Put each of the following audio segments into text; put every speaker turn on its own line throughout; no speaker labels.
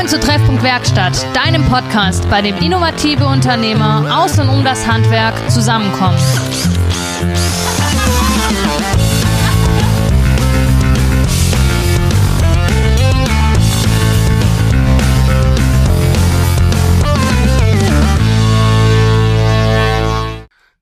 Willkommen zu Treffpunkt Werkstatt, deinem Podcast, bei dem innovative Unternehmer aus und um das Handwerk zusammenkommen.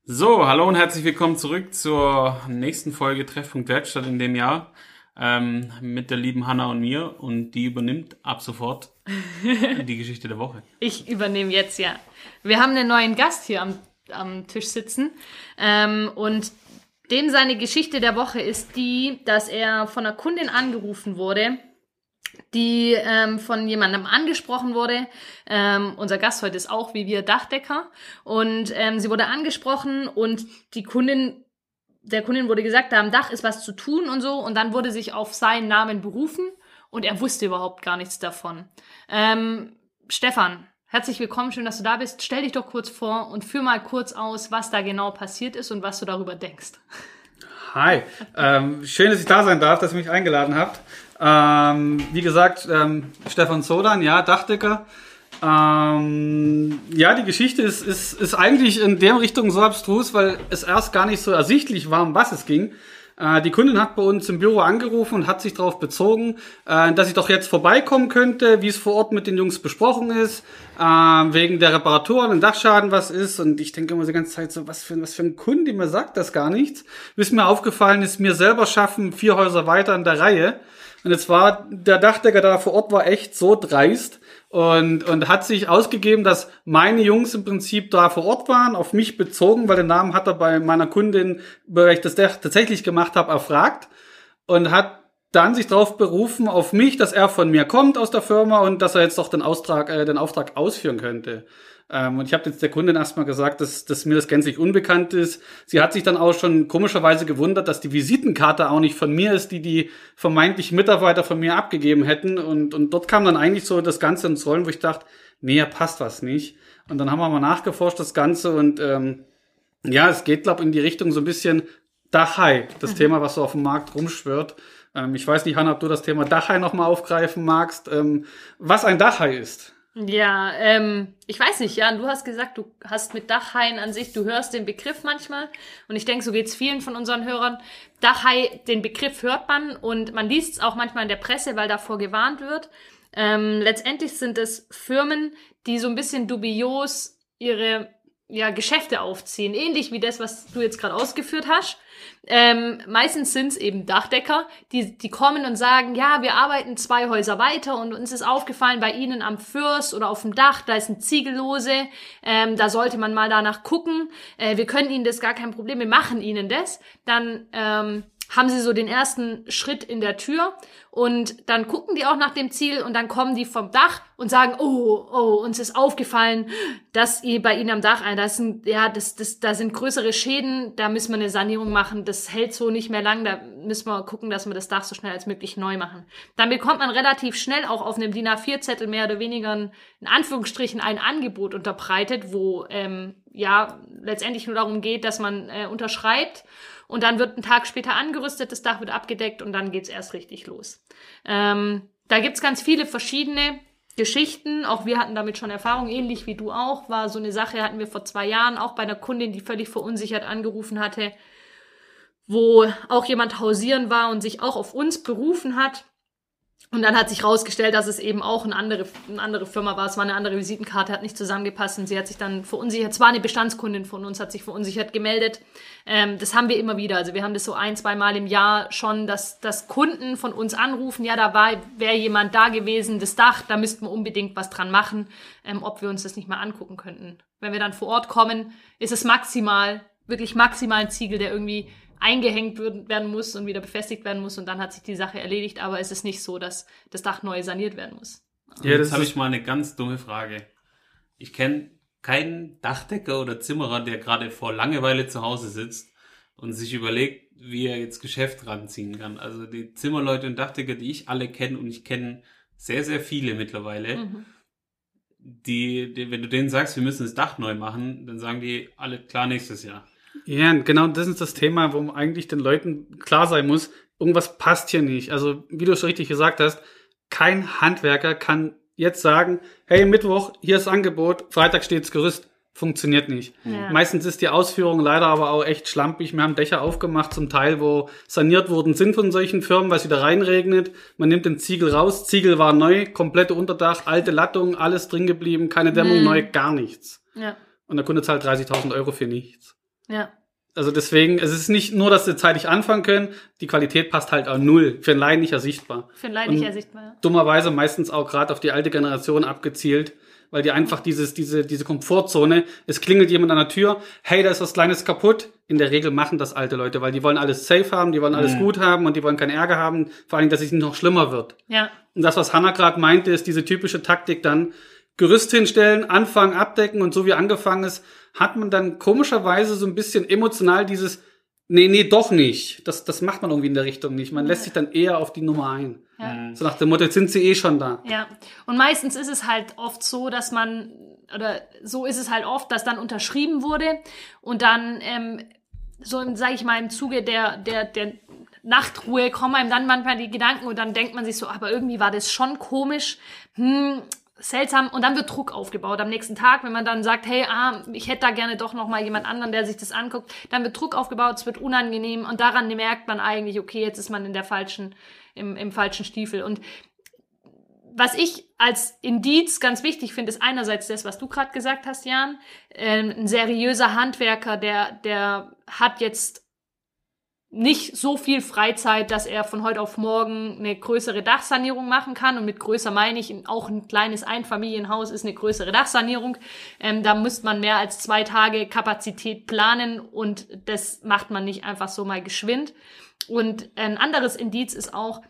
So, hallo und herzlich willkommen zurück zur nächsten Folge Treffpunkt Werkstatt in dem Jahr ähm, mit der lieben Hanna und mir und die übernimmt ab sofort die Geschichte der Woche.
Ich übernehme jetzt, ja. Wir haben einen neuen Gast hier am, am Tisch sitzen ähm, und dem seine Geschichte der Woche ist die, dass er von einer Kundin angerufen wurde, die ähm, von jemandem angesprochen wurde. Ähm, unser Gast heute ist auch wie wir Dachdecker und ähm, sie wurde angesprochen und die Kundin der Kundin wurde gesagt, da am Dach ist was zu tun und so. Und dann wurde sich auf seinen Namen berufen und er wusste überhaupt gar nichts davon. Ähm, Stefan, herzlich willkommen, schön, dass du da bist. Stell dich doch kurz vor und führ mal kurz aus, was da genau passiert ist und was du darüber denkst.
Hi, ähm, schön, dass ich da sein darf, dass ihr mich eingeladen habt. Ähm, wie gesagt, ähm, Stefan Sodan, ja, Dachdecker. Ähm, ja, die Geschichte ist, ist, ist eigentlich in der Richtung so abstrus, weil es erst gar nicht so ersichtlich war, um was es ging. Äh, die Kundin hat bei uns im Büro angerufen und hat sich darauf bezogen, äh, dass ich doch jetzt vorbeikommen könnte, wie es vor Ort mit den Jungs besprochen ist, äh, wegen der Reparaturen und Dachschaden was ist. Und ich denke immer die ganze Zeit so, was für, was für ein Kunde, mir sagt das gar nichts. Bis mir aufgefallen ist, mir selber schaffen vier Häuser weiter in der Reihe. Und jetzt war der Dachdecker da vor Ort war echt so dreist, und, und hat sich ausgegeben, dass meine Jungs im Prinzip da vor Ort waren, auf mich bezogen, weil den Namen hat er bei meiner Kundin, weil ich das tatsächlich gemacht habe, erfragt und hat dann sich darauf berufen, auf mich, dass er von mir kommt aus der Firma und dass er jetzt doch den, Austrag, äh, den Auftrag ausführen könnte. Ähm, und ich habe jetzt der Kundin erstmal gesagt, dass, dass mir das gänzlich unbekannt ist. Sie hat sich dann auch schon komischerweise gewundert, dass die Visitenkarte auch nicht von mir ist, die die vermeintlichen Mitarbeiter von mir abgegeben hätten. Und, und dort kam dann eigentlich so das Ganze ins Rollen, wo ich dachte, nee, passt was nicht. Und dann haben wir mal nachgeforscht, das Ganze. Und ähm, ja, es geht, glaube in die Richtung so ein bisschen Dachai, das mhm. Thema, was so auf dem Markt rumschwört. Ähm, ich weiß nicht, Hanna, ob du das Thema Dachai nochmal aufgreifen magst. Ähm, was ein Dachai ist.
Ja, ähm, ich weiß nicht, Jan, du hast gesagt, du hast mit Dachhaien an sich, du hörst den Begriff manchmal und ich denke, so geht's vielen von unseren Hörern. Dachhai, den Begriff hört man und man liest es auch manchmal in der Presse, weil davor gewarnt wird. Ähm, letztendlich sind es Firmen, die so ein bisschen dubios ihre ja, Geschäfte aufziehen, ähnlich wie das, was du jetzt gerade ausgeführt hast. Ähm, meistens sind es eben Dachdecker, die, die kommen und sagen, ja, wir arbeiten zwei Häuser weiter und uns ist aufgefallen, bei Ihnen am Fürst oder auf dem Dach, da ist ein Ziegellose, ähm, da sollte man mal danach gucken. Äh, wir können Ihnen das gar kein Problem, wir machen Ihnen das. Dann ähm, haben sie so den ersten Schritt in der Tür und dann gucken die auch nach dem Ziel und dann kommen die vom Dach und sagen, oh, oh, uns ist aufgefallen, dass ihr bei ihnen am Dach, ein, das sind, ja, das, das, da sind größere Schäden, da müssen wir eine Sanierung machen, das hält so nicht mehr lang, da müssen wir gucken, dass wir das Dach so schnell als möglich neu machen. Dann bekommt man relativ schnell auch auf einem DIN A4-Zettel mehr oder weniger in Anführungsstrichen ein Angebot unterbreitet, wo ähm, ja letztendlich nur darum geht, dass man äh, unterschreibt und dann wird ein Tag später angerüstet, das Dach wird abgedeckt und dann geht's erst richtig los. Ähm, da gibt's ganz viele verschiedene Geschichten. Auch wir hatten damit schon Erfahrung, ähnlich wie du auch. War so eine Sache, hatten wir vor zwei Jahren auch bei einer Kundin, die völlig verunsichert angerufen hatte, wo auch jemand hausieren war und sich auch auf uns berufen hat. Und dann hat sich rausgestellt, dass es eben auch eine andere, eine andere Firma war. Es war eine andere Visitenkarte, hat nicht zusammengepasst und sie hat sich dann verunsichert. Es war eine Bestandskundin von uns, hat sich verunsichert gemeldet. Ähm, das haben wir immer wieder. Also wir haben das so ein, zwei Mal im Jahr schon, dass, dass Kunden von uns anrufen, ja, da war, wäre jemand da gewesen, das Dach, da müssten wir unbedingt was dran machen, ähm, ob wir uns das nicht mal angucken könnten. Wenn wir dann vor Ort kommen, ist es maximal, wirklich maximal ein Ziegel, der irgendwie eingehängt werden muss und wieder befestigt werden muss und dann hat sich die Sache erledigt, aber es ist nicht so, dass das Dach neu saniert werden muss.
Ja, das habe ich mal eine ganz dumme Frage. Ich kenne keinen Dachdecker oder Zimmerer, der gerade vor Langeweile zu Hause sitzt und sich überlegt, wie er jetzt Geschäft ranziehen kann. Also die Zimmerleute und Dachdecker, die ich alle kenne und ich kenne sehr, sehr viele mittlerweile, mhm. die, die, wenn du denen sagst, wir müssen das Dach neu machen, dann sagen die alle klar nächstes Jahr.
Ja, genau das ist das Thema, wo eigentlich den Leuten klar sein muss, irgendwas passt hier nicht. Also, wie du es richtig gesagt hast, kein Handwerker kann jetzt sagen, hey, Mittwoch, hier ist Angebot, Freitag steht's Gerüst. Funktioniert nicht.
Ja.
Meistens ist die Ausführung leider aber auch echt schlampig. Wir haben Dächer aufgemacht, zum Teil, wo saniert worden sind von solchen Firmen, weil es wieder reinregnet. Man nimmt den Ziegel raus. Ziegel war neu, komplette Unterdach, alte Lattung, alles drin geblieben, keine Dämmung,
Mhm.
neu, gar nichts.
Ja.
Und der Kunde zahlt 30.000 Euro für nichts.
Ja.
Also deswegen, es ist nicht nur, dass sie zeitig anfangen können, die Qualität passt halt auch null. Für einen Laien nicht ersichtbar.
Für ein Leid nicht ersichtbar. Ja.
Dummerweise meistens auch gerade auf die alte Generation abgezielt, weil die einfach dieses, diese, diese Komfortzone, es klingelt jemand an der Tür, hey, da ist was Kleines kaputt. In der Regel machen das alte Leute, weil die wollen alles safe haben, die wollen alles
Mhm.
gut haben und die wollen keinen Ärger haben, vor allem, dass es nicht noch schlimmer wird.
Ja.
Und das, was Hannah gerade meinte, ist diese typische Taktik dann, Gerüst hinstellen, anfangen, abdecken und so wie angefangen ist, hat man dann komischerweise so ein bisschen emotional dieses, nee, nee, doch nicht. Das, das macht man irgendwie in der Richtung nicht. Man lässt sich dann eher auf die Nummer ein.
Ja.
So nach dem Motto, jetzt sind sie eh schon da.
Ja, und meistens ist es halt oft so, dass man, oder so ist es halt oft, dass dann unterschrieben wurde und dann, ähm, so, sage ich mal, im Zuge der, der, der Nachtruhe kommen einem dann manchmal die Gedanken und dann denkt man sich so, aber irgendwie war das schon komisch, hm, seltsam und dann wird Druck aufgebaut am nächsten Tag, wenn man dann sagt, hey, ah, ich hätte da gerne doch noch mal jemand anderen, der sich das anguckt, dann wird Druck aufgebaut, es wird unangenehm und daran merkt man eigentlich, okay, jetzt ist man in der falschen, im, im falschen Stiefel und was ich als Indiz ganz wichtig finde, ist einerseits das, was du gerade gesagt hast, Jan. Ähm, ein seriöser Handwerker, der, der hat jetzt nicht so viel Freizeit, dass er von heute auf morgen eine größere Dachsanierung machen kann. Und mit größer meine ich, auch ein kleines Einfamilienhaus ist eine größere Dachsanierung. Ähm, da müsste man mehr als zwei Tage Kapazität planen und das macht man nicht einfach so mal geschwind. Und ein anderes Indiz ist auch,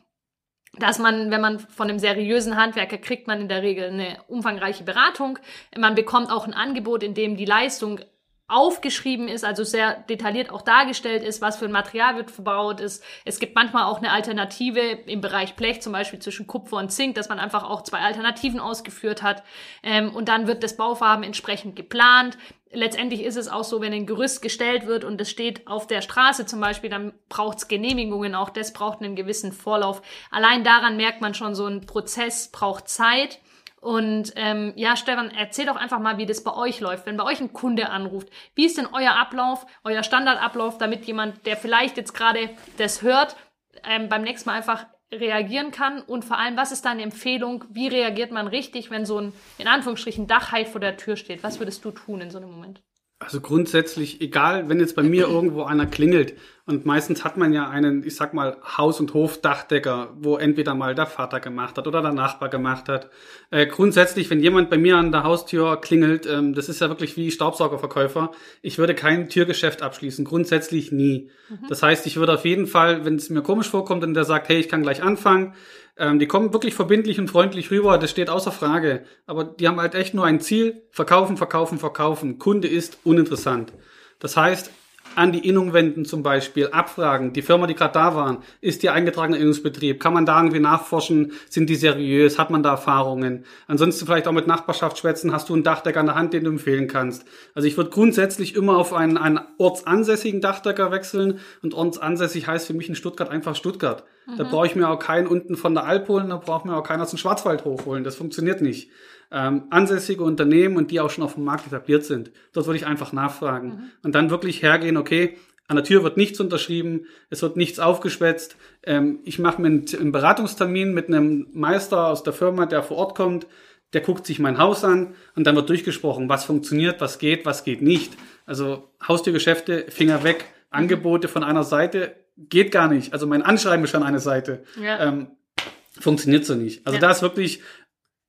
dass man, wenn man von einem seriösen Handwerker kriegt, man in der Regel eine umfangreiche Beratung. Man bekommt auch ein Angebot, in dem die Leistung aufgeschrieben ist, also sehr detailliert auch dargestellt ist, was für ein Material wird verbaut ist. Es gibt manchmal auch eine Alternative im Bereich Blech, zum Beispiel zwischen Kupfer und Zink, dass man einfach auch zwei Alternativen ausgeführt hat. Ähm, und dann wird das Bauvorhaben entsprechend geplant. Letztendlich ist es auch so, wenn ein Gerüst gestellt wird und es steht auf der Straße zum Beispiel, dann braucht es Genehmigungen, auch das braucht einen gewissen Vorlauf. Allein daran merkt man schon, so ein Prozess braucht Zeit. Und ähm, ja, Stefan, erzähl doch einfach mal, wie das bei euch läuft. Wenn bei euch ein Kunde anruft, wie ist denn euer Ablauf, euer Standardablauf, damit jemand, der vielleicht jetzt gerade das hört, ähm, beim nächsten Mal einfach reagieren kann? Und vor allem, was ist deine Empfehlung? Wie reagiert man richtig, wenn so ein, in Anführungsstrichen, Dachheit vor der Tür steht? Was würdest du tun in so einem Moment?
Also grundsätzlich, egal, wenn jetzt bei mir irgendwo einer klingelt und meistens hat man ja einen, ich sag mal, Haus- und Hofdachdecker, wo entweder mal der Vater gemacht hat oder der Nachbar gemacht hat. Äh, grundsätzlich, wenn jemand bei mir an der Haustür klingelt, ähm, das ist ja wirklich wie Staubsaugerverkäufer, ich würde kein Türgeschäft abschließen, grundsätzlich nie. Das heißt, ich würde auf jeden Fall, wenn es mir komisch vorkommt und der sagt, hey, ich kann gleich anfangen, ähm, die kommen wirklich verbindlich und freundlich rüber, das steht außer Frage. Aber die haben halt echt nur ein Ziel, verkaufen, verkaufen, verkaufen. Kunde ist uninteressant. Das heißt, an die Innung wenden zum Beispiel, abfragen, die Firma, die gerade da waren, ist die eingetragener Innungsbetrieb? Kann man da irgendwie nachforschen? Sind die seriös? Hat man da Erfahrungen? Ansonsten vielleicht auch mit Nachbarschaft schwätzen. Hast du einen Dachdecker an der Hand, den du empfehlen kannst? Also ich würde grundsätzlich immer auf einen, einen ortsansässigen Dachdecker wechseln und ortsansässig heißt für mich in Stuttgart einfach Stuttgart. Da brauche ich mir auch keinen unten von der Alp holen, da braucht mir auch keinen aus dem Schwarzwald hochholen. Das funktioniert nicht. Ähm, ansässige Unternehmen und die auch schon auf dem Markt etabliert sind. Dort würde ich einfach nachfragen und dann wirklich hergehen, okay, an der Tür wird nichts unterschrieben, es wird nichts aufgeschwätzt. Ähm, ich mache mir einen, einen Beratungstermin mit einem Meister aus der Firma, der vor Ort kommt, der guckt sich mein Haus an und dann wird durchgesprochen, was funktioniert, was geht, was geht nicht. Also Haustürgeschäfte, Finger weg, Angebote von einer Seite geht gar nicht. Also mein Anschreiben ist schon eine Seite.
Ja.
Ähm, funktioniert so nicht. Also
Ja.
da ist wirklich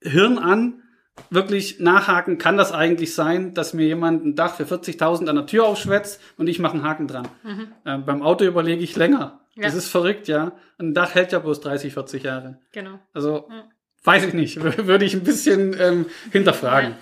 Hirn an, wirklich nachhaken, kann das eigentlich sein, dass mir jemand ein Dach für 40.000 an der Tür aufschwätzt und ich mache einen Haken dran. Ähm, beim Auto überlege ich länger.
Ja.
Das ist verrückt, ja. Ein Dach hält ja bloß 30, 40 Jahre.
Genau.
Also
Ja.
weiß ich nicht, Wür- würde ich ein bisschen ähm, hinterfragen.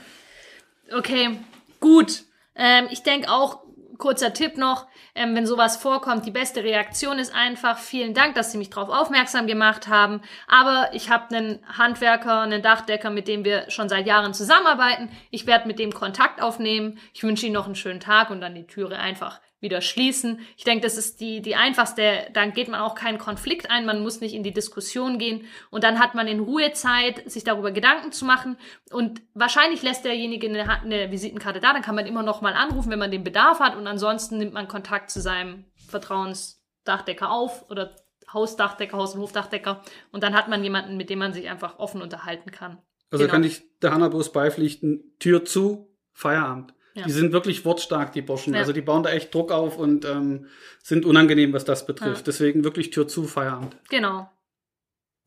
Okay, gut. Ähm, ich denke auch, kurzer Tipp noch, ähm, wenn sowas vorkommt, die beste Reaktion ist einfach, vielen Dank, dass Sie mich darauf aufmerksam gemacht haben. Aber ich habe einen Handwerker, einen Dachdecker, mit dem wir schon seit Jahren zusammenarbeiten. Ich werde mit dem Kontakt aufnehmen. Ich wünsche Ihnen noch einen schönen Tag und dann die Türe einfach wieder schließen. Ich denke, das ist die, die einfachste, dann geht man auch keinen Konflikt ein, man muss nicht in die Diskussion gehen und dann hat man in Ruhe Zeit, sich darüber Gedanken zu machen und wahrscheinlich lässt derjenige eine, eine Visitenkarte da, dann kann man immer noch mal anrufen, wenn man den Bedarf hat und ansonsten nimmt man Kontakt zu seinem Vertrauensdachdecker auf oder Hausdachdecker, Haus- und Hofdachdecker und dann hat man jemanden, mit dem man sich einfach offen unterhalten kann.
Also
Genau.
kann ich der Hanna bloß beipflichten, Tür zu, Feierabend.
Ja.
Die sind wirklich wortstark, die Burschen.
Ja.
Also die bauen da echt Druck auf und ähm, sind unangenehm, was das betrifft.
Ja.
Deswegen wirklich Tür zu, Feierabend.
Genau.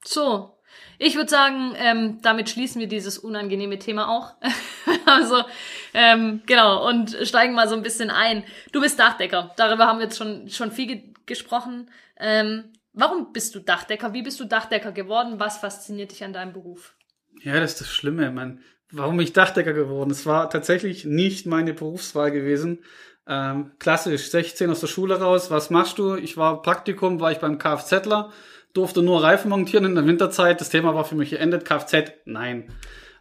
So. Ich würde sagen, ähm, damit schließen wir dieses unangenehme Thema auch. also, ähm, genau, und steigen mal so ein bisschen ein. Du bist Dachdecker. Darüber haben wir jetzt schon, schon viel ge gesprochen. Ähm, warum bist du Dachdecker? Wie bist du Dachdecker geworden? Was fasziniert dich an deinem Beruf?
Ja, das ist das Schlimme, man. Warum ich Dachdecker geworden? Es war tatsächlich nicht meine Berufswahl gewesen. Ähm, klassisch, 16 aus der Schule raus. Was machst du? Ich war Praktikum, war ich beim Kfzler, durfte nur Reifen montieren in der Winterzeit. Das Thema war für mich geendet. Kfz, nein.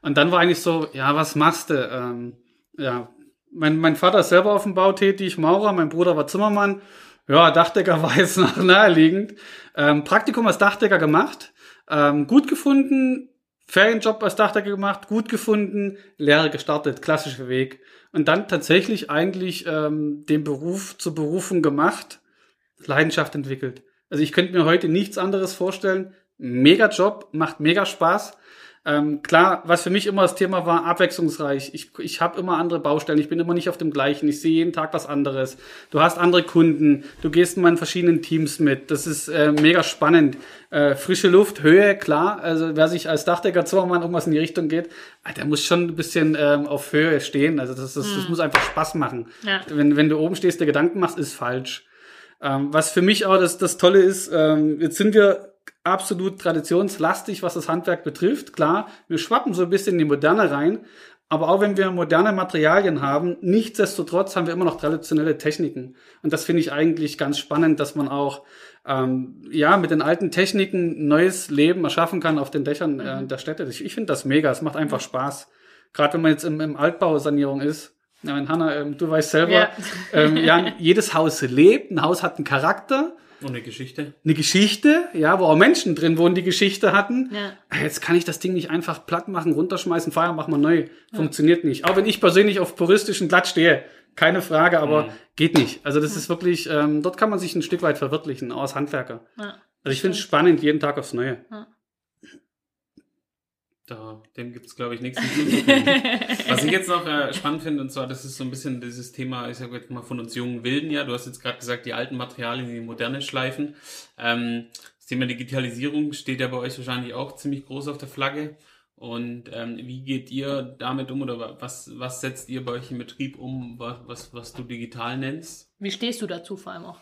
Und dann war eigentlich so, ja, was machst du? Ähm, ja, mein, mein Vater ist selber auf dem Bau tätig, Maurer, mein Bruder war Zimmermann. Ja, Dachdecker war jetzt noch naheliegend. Ähm, Praktikum als Dachdecker gemacht, ähm, gut gefunden, Ferienjob als Dachdecker gemacht, gut gefunden, Lehre gestartet, klassischer Weg. Und dann tatsächlich eigentlich ähm, den Beruf zur Berufung gemacht, Leidenschaft entwickelt. Also ich könnte mir heute nichts anderes vorstellen. Mega Job, macht mega Spaß. Ähm, klar, was für mich immer das Thema war, abwechslungsreich. Ich, ich habe immer andere Baustellen, ich bin immer nicht auf dem gleichen, ich sehe jeden Tag was anderes. Du hast andere Kunden, du gehst in meinen verschiedenen Teams mit. Das ist äh, mega spannend. Äh, frische Luft, Höhe, klar. Also wer sich als Dachdecker Zimmermann irgendwas in die Richtung geht, ah, der muss schon ein bisschen ähm, auf Höhe stehen. Also das, das, das muss einfach Spaß machen.
Ja.
Wenn, wenn du oben stehst, der Gedanken machst, ist falsch. Ähm, was für mich auch das, das Tolle ist, ähm, jetzt sind wir absolut traditionslastig, was das Handwerk betrifft. Klar, wir schwappen so ein bisschen in die Moderne rein, aber auch wenn wir moderne Materialien haben, nichtsdestotrotz haben wir immer noch traditionelle Techniken. Und das finde ich eigentlich ganz spannend, dass man auch ähm, ja mit den alten Techniken neues Leben erschaffen kann auf den Dächern äh, der Städte. Ich, ich finde das mega, es macht einfach Spaß. Gerade wenn man jetzt im, im Altbausanierung ist. Ja, Hanna, ähm, du weißt selber,
Ja.
ähm, ja, jedes Haus lebt, ein Haus hat einen Charakter,
Und eine Geschichte.
eine Geschichte, ja, wo auch Menschen drin wohnen, die Geschichte hatten.
Ja.
Jetzt kann ich das Ding nicht einfach platt machen, runterschmeißen, Feier, machen wir neu. Funktioniert nicht. Auch wenn ich persönlich auf puristischen Glatt stehe. Keine Frage, aber geht nicht. Also das ist wirklich, ähm, dort kann man sich ein Stück weit verwirklichen, auch als Handwerker.
Ja.
Also ich finde es spannend, jeden Tag aufs Neue.
Da, dem gibt's glaube ich, nichts hinzuzufügen. Was ich jetzt noch äh, spannend finde, und zwar, das ist so ein bisschen dieses Thema, ich sag jetzt mal von uns jungen Wilden, ja, du hast jetzt gerade gesagt, die alten Materialien in die moderne schleifen. Ähm, das Thema Digitalisierung steht ja bei euch wahrscheinlich auch ziemlich groß auf der Flagge. Und ähm, wie geht ihr damit um oder wa- was, was setzt ihr bei euch im Betrieb um, was, was, was du digital nennst?
Wie stehst du dazu vor allem auch?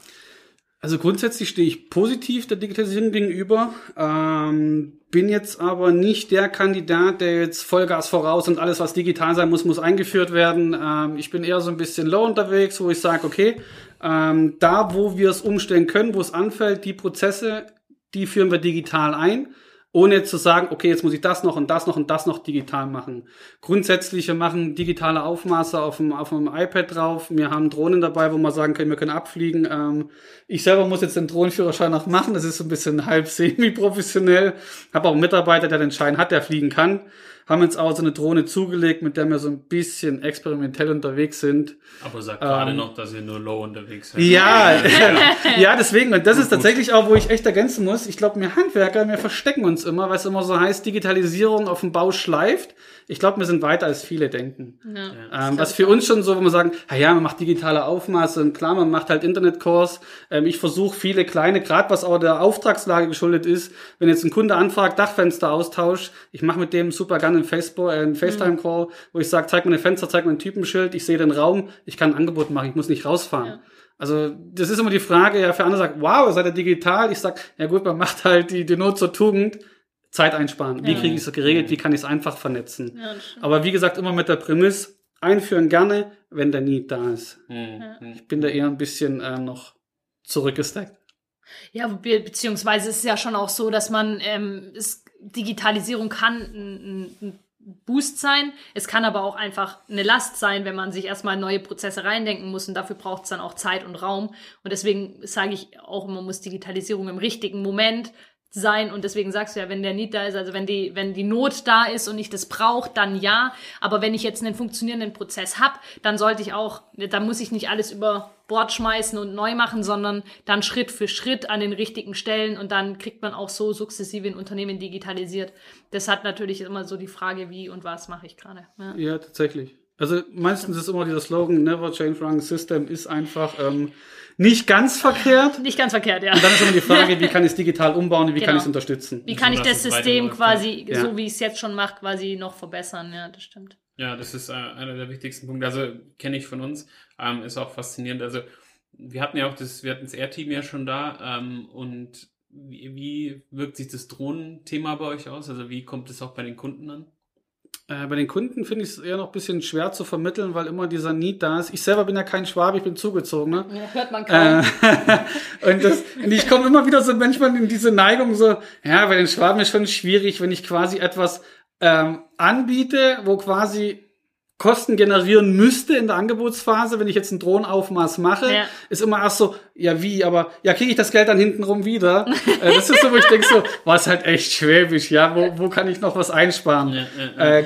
Also grundsätzlich stehe ich positiv der Digitalisierung gegenüber, ähm, bin jetzt aber nicht der Kandidat, der jetzt Vollgas voraus und alles, was digital sein muss, muss eingeführt werden. Ähm, ich bin eher so ein bisschen low unterwegs, wo ich sage, okay, ähm, da, wo wir es umstellen können, wo es anfällt, die Prozesse, die führen wir digital ein, ohne zu sagen, okay, jetzt muss ich das noch und das noch und das noch digital machen. Grundsätzlich, wir machen digitale Aufmaße auf dem, auf dem iPad drauf. Wir haben Drohnen dabei, wo wir sagen können, wir können abfliegen. Ähm, ich selber muss jetzt den Drohnenführerschein noch machen. Das ist so ein bisschen halb semi-professionell. Habe auch einen Mitarbeiter, der den Schein hat, der fliegen kann. Haben jetzt auch so eine Drohne zugelegt, mit der wir so ein bisschen experimentell unterwegs sind.
Aber sag gerade
Ähm,
noch, dass ihr nur low unterwegs seid.
Ja, ja, deswegen. Und das ist tatsächlich auch, wo ich echt ergänzen muss. Ich glaube, wir Handwerker, wir verstecken uns immer, weil es immer so heißt, Digitalisierung auf dem Bau schleift. Ich glaube, wir sind weiter als viele denken.
Ja.
Ähm, was für uns schon so, wo wir sagen, ja, ja, man macht digitale Aufmaße und klar, man macht halt Internetkurs. Ähm, ich versuche viele kleine, gerade was auch der Auftragslage geschuldet ist, wenn jetzt ein Kunde anfragt, Dachfenster Austausch, ich mache mit dem super gerne einen, Facebook, äh, einen FaceTime-Call, wo ich sage, zeig mir ein Fenster, zeig mir ein Typenschild, ich sehe den Raum, ich kann ein Angebot machen, ich muss nicht rausfahren.
Ja.
Also das ist immer die Frage, ja, für andere sagt, wow, seid ihr digital? Ich sag, ja gut, man macht halt die, die Not zur Tugend, Zeit einsparen. Wie
Ja.
kriege ich es geregelt? Wie kann ich es einfach vernetzen?
Ja.
Aber wie gesagt, immer mit der Prämisse, einführen gerne, wenn der Need da ist.
Hm, hm.
Ich bin da eher ein bisschen äh, noch zurückgesteckt.
Ja, be beziehungsweise ist es ja schon auch so, dass man ähm, es, Digitalisierung kann ein, ein, Boost sein. Es kann aber auch einfach eine Last sein, wenn man sich erstmal neue Prozesse reindenken muss und dafür braucht es dann auch Zeit und Raum. Und deswegen sage ich auch, man muss Digitalisierung im richtigen Moment sein und deswegen sagst du ja, wenn der Need da ist, also wenn die, wenn die Not da ist und ich das brauche, dann ja. Aber wenn ich jetzt einen funktionierenden Prozess habe, dann sollte ich auch, dann muss ich nicht alles über Bord schmeißen und neu machen, sondern dann Schritt für Schritt an den richtigen Stellen und dann kriegt man auch so sukzessive ein Unternehmen digitalisiert. Das hat natürlich immer so die Frage, wie und was mache ich gerade. Ja.
Ja, tatsächlich. Also meistens ist immer dieser Slogan, never change running system, ist einfach ähm, nicht ganz verkehrt.
Nicht ganz verkehrt, ja.
Und dann ist immer die Frage, wie kann ich es digital umbauen und wie kann
Genau.
ich es unterstützen?
Wie kann ich
dass
das
es
System quasi,
ja.
so wie ich es jetzt schon mache, quasi noch verbessern? Ja, das stimmt.
Ja, das ist äh, einer der wichtigsten Punkte. Also kenne ich von uns, ähm, ist auch faszinierend. Also wir hatten ja auch das, wir hatten das Air-Team ja schon da ähm, und wie, wie wirkt sich das Drohnenthema bei euch aus? Also wie kommt es auch bei den Kunden an?
Äh, bei den Kunden finde ich es eher noch ein bisschen schwer zu vermitteln, weil immer dieser Need da ist. Ich selber bin ja kein Schwabe, ich bin zugezogen. Ne?
Ja, hört man kaum.
Äh, und, das, und ich komme immer wieder so manchmal in diese Neigung so, ja, bei den Schwaben ist schon schwierig, wenn ich quasi etwas ähm, anbiete, wo quasi Kosten generieren müsste in der Angebotsphase, wenn ich jetzt ein Drohnenaufmaß mache,
Ja.
ist immer erst so, ja wie, aber ja, kriege ich das Geld dann hintenrum wieder? äh, das ist so, wo ich denke so, was halt echt schwäbisch, ja, wo, wo kann ich noch was einsparen?
Ja, ja.
Äh,